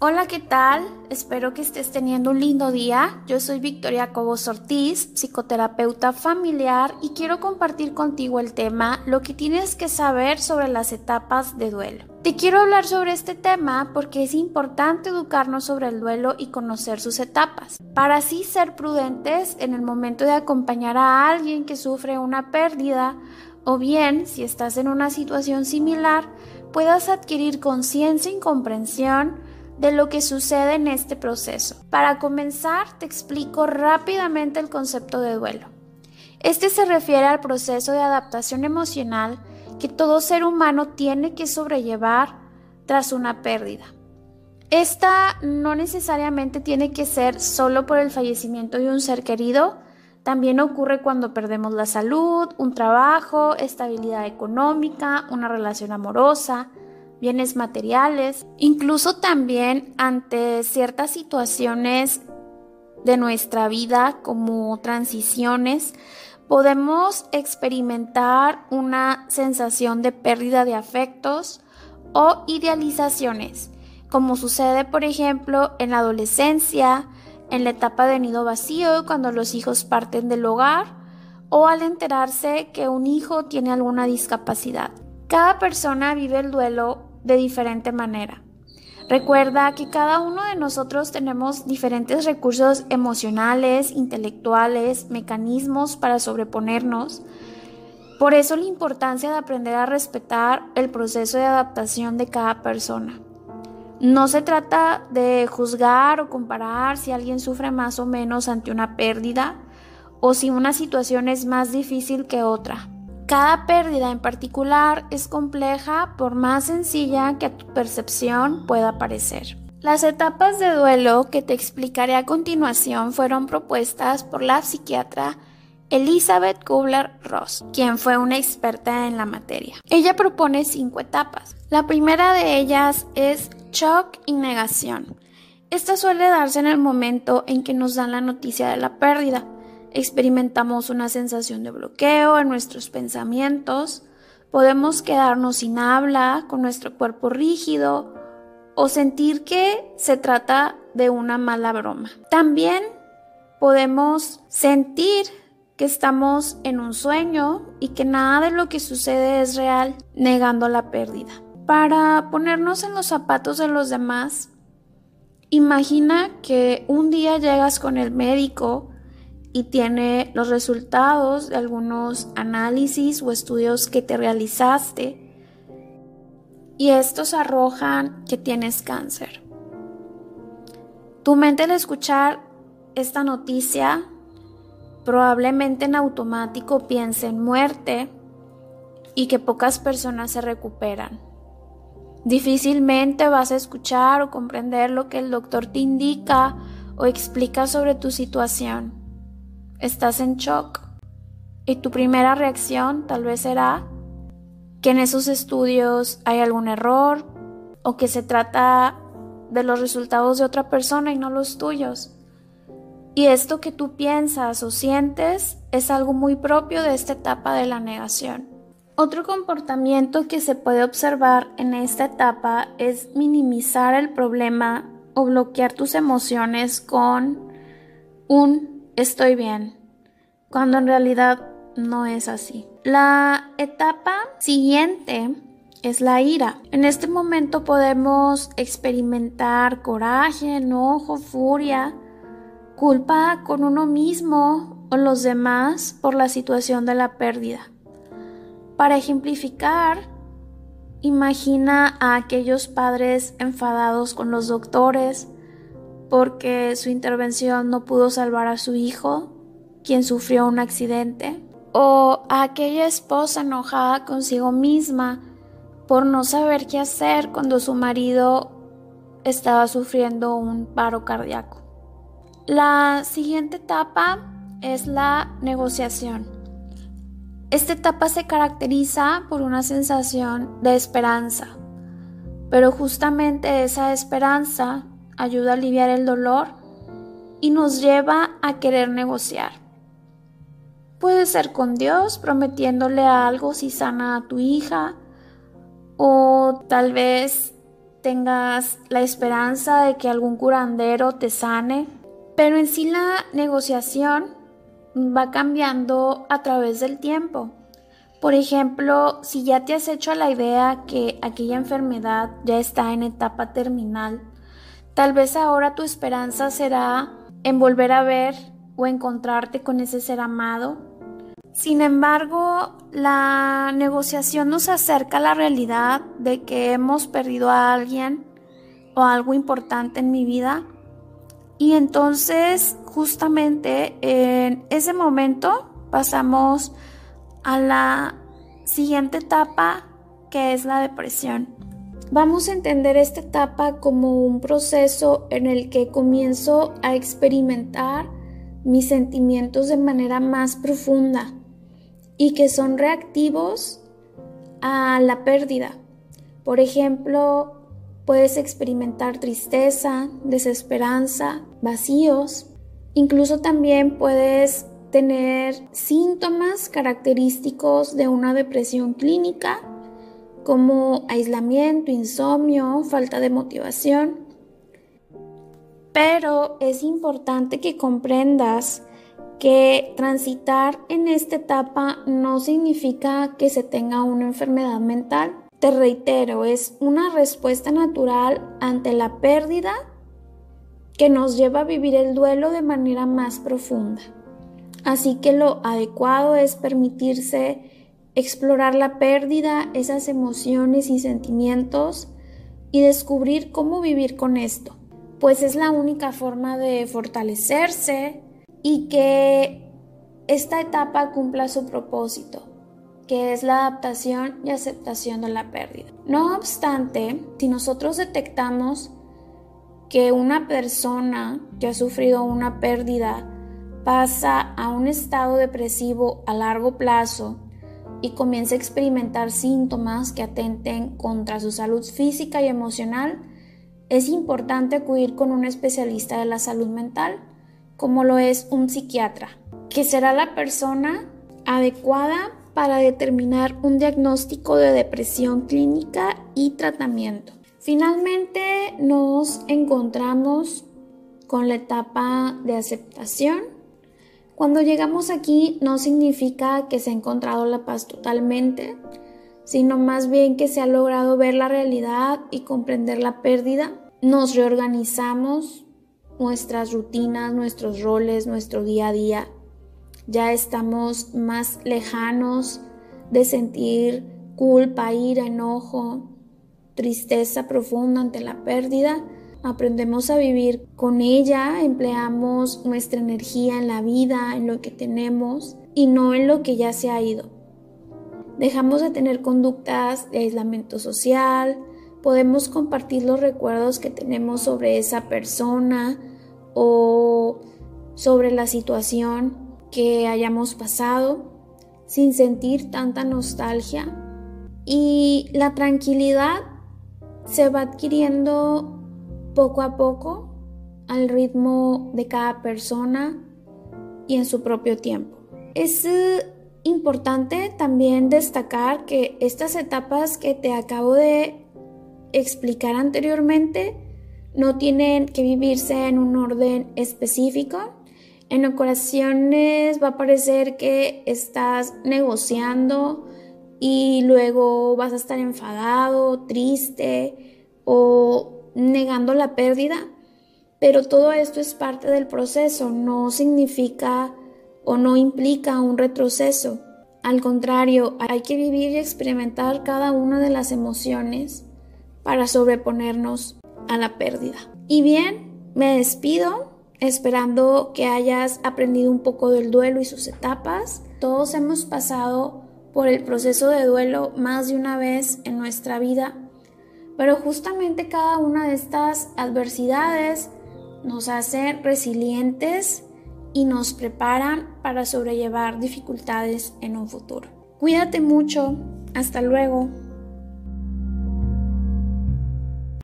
Hola, ¿qué tal? Espero que estés teniendo un lindo día. Yo soy Victoria Cobos Ortiz, psicoterapeuta familiar, y quiero compartir contigo el tema Lo que tienes que saber sobre las etapas de duelo. Te quiero hablar sobre este tema porque es importante educarnos sobre el duelo y conocer sus etapas, para así ser prudentes en el momento de acompañar a alguien que sufre una pérdida o bien, si estás en una situación similar, puedas adquirir conciencia y comprensión de lo que sucede en este proceso. Para comenzar, te explico rápidamente el concepto de duelo. Este se refiere al proceso de adaptación emocional que todo ser humano tiene que sobrellevar tras una pérdida. Esta no necesariamente tiene que ser solo por el fallecimiento de un ser querido, también ocurre cuando perdemos la salud, un trabajo, estabilidad económica, una relación amorosa, bienes materiales, incluso también ante ciertas situaciones de nuestra vida como transiciones, podemos experimentar una sensación de pérdida de afectos o idealizaciones, como sucede por ejemplo en la adolescencia, en la etapa de nido vacío, cuando los hijos parten del hogar, o al enterarse que un hijo tiene alguna discapacidad. Cada persona vive el duelo de diferente manera. Recuerda que cada uno de nosotros tenemos diferentes recursos emocionales, intelectuales, mecanismos para sobreponernos. Por eso la importancia de aprender a respetar el proceso de adaptación de cada persona. No se trata de juzgar o comparar si alguien sufre más o menos ante una pérdida o si una situación es más difícil que otra. Cada pérdida en particular es compleja por más sencilla que a tu percepción pueda parecer. Las etapas de duelo que te explicaré a continuación fueron propuestas por la psiquiatra Elizabeth Kubler-Ross, quien fue una experta en la materia. Ella propone cinco etapas. La primera de ellas es shock y negación. Esta suele darse en el momento en que nos dan la noticia de la pérdida experimentamos una sensación de bloqueo en nuestros pensamientos, podemos quedarnos sin habla, con nuestro cuerpo rígido o sentir que se trata de una mala broma. También podemos sentir que estamos en un sueño y que nada de lo que sucede es real, negando la pérdida. Para ponernos en los zapatos de los demás, imagina que un día llegas con el médico y tiene los resultados de algunos análisis o estudios que te realizaste y estos arrojan que tienes cáncer. Tu mente al escuchar esta noticia probablemente en automático piense en muerte y que pocas personas se recuperan. Difícilmente vas a escuchar o comprender lo que el doctor te indica o explica sobre tu situación estás en shock y tu primera reacción tal vez será que en esos estudios hay algún error o que se trata de los resultados de otra persona y no los tuyos. Y esto que tú piensas o sientes es algo muy propio de esta etapa de la negación. Otro comportamiento que se puede observar en esta etapa es minimizar el problema o bloquear tus emociones con un estoy bien, cuando en realidad no es así. La etapa siguiente es la ira. En este momento podemos experimentar coraje, enojo, furia, culpa con uno mismo o los demás por la situación de la pérdida. Para ejemplificar, imagina a aquellos padres enfadados con los doctores, porque su intervención no pudo salvar a su hijo, quien sufrió un accidente, o a aquella esposa enojada consigo misma por no saber qué hacer cuando su marido estaba sufriendo un paro cardíaco. La siguiente etapa es la negociación. Esta etapa se caracteriza por una sensación de esperanza, pero justamente esa esperanza ayuda a aliviar el dolor y nos lleva a querer negociar. Puede ser con Dios prometiéndole algo si sana a tu hija o tal vez te tengas la esperanza de que algún curandero te sane, pero en sí la negociación va cambiando a través del tiempo. Por ejemplo, si ya te has hecho la idea que aquella enfermedad ya está en etapa terminal, tal vez ahora tu esperanza será en volver a ver o encontrarte con ese ser amado. Sin embargo, la negociación nos acerca a la realidad de que hemos perdido a alguien o algo importante en mi vida. Y entonces, justamente en ese momento, pasamos a la siguiente etapa que es la depresión. Vamos a entender esta etapa como un proceso en el que comienzo a experimentar mis sentimientos de manera más profunda y que son reactivos a la pérdida. Por ejemplo, puedes experimentar tristeza, desesperanza, vacíos. Incluso también puedes tener síntomas característicos de una depresión clínica como aislamiento, insomnio, falta de motivación. Pero es importante que comprendas que transitar en esta etapa no significa que se tenga una enfermedad mental. Te reitero, es una respuesta natural ante la pérdida que nos lleva a vivir el duelo de manera más profunda. Así que lo adecuado es permitirse explorar la pérdida, esas emociones y sentimientos y descubrir cómo vivir con esto, pues es la única forma de fortalecerse y que esta etapa cumpla su propósito, que es la adaptación y aceptación de la pérdida. No obstante, si nosotros detectamos que una persona que ha sufrido una pérdida pasa a un estado depresivo a largo plazo y comienza a experimentar síntomas que atenten contra su salud física y emocional, es importante acudir con un especialista de la salud mental, como lo es un psiquiatra, que será la persona adecuada para determinar un diagnóstico de depresión clínica y tratamiento. Finalmente nos encontramos con la etapa de aceptación cuando llegamos aquí no significa que se ha encontrado la paz totalmente, sino más bien que se ha logrado ver la realidad y comprender la pérdida. Nos reorganizamos nuestras rutinas, nuestros roles, nuestro día a día. Ya estamos más lejanos de sentir culpa, ira, enojo, tristeza profunda ante la pérdida aprendemos a vivir con ella, empleamos nuestra energía en la vida, en lo que tenemos y no en lo que ya se ha ido. Dejamos de tener conductas de aislamiento social, podemos compartir los recuerdos que tenemos sobre esa persona o sobre la situación que hayamos pasado sin sentir tanta nostalgia y la tranquilidad se va adquiriendo poco a poco al ritmo de cada persona y en su propio tiempo. Es eh, importante también destacar que estas etapas que te acabo de explicar anteriormente no tienen que vivirse en un orden específico. En ocasiones va a parecer que estás negociando y luego vas a estar enfadado, triste o negando la pérdida, pero todo esto es parte del proceso, no significa o no implica un retroceso. Al contrario, hay que vivir y experimentar cada una de las emociones para sobreponernos a la pérdida. Y bien, me despido esperando que hayas aprendido un poco del duelo y sus etapas. Todos hemos pasado por el proceso de duelo más de una vez en nuestra vida pero justamente cada una de estas adversidades nos hace resilientes y nos preparan para sobrellevar dificultades en un futuro. Cuídate mucho. Hasta luego.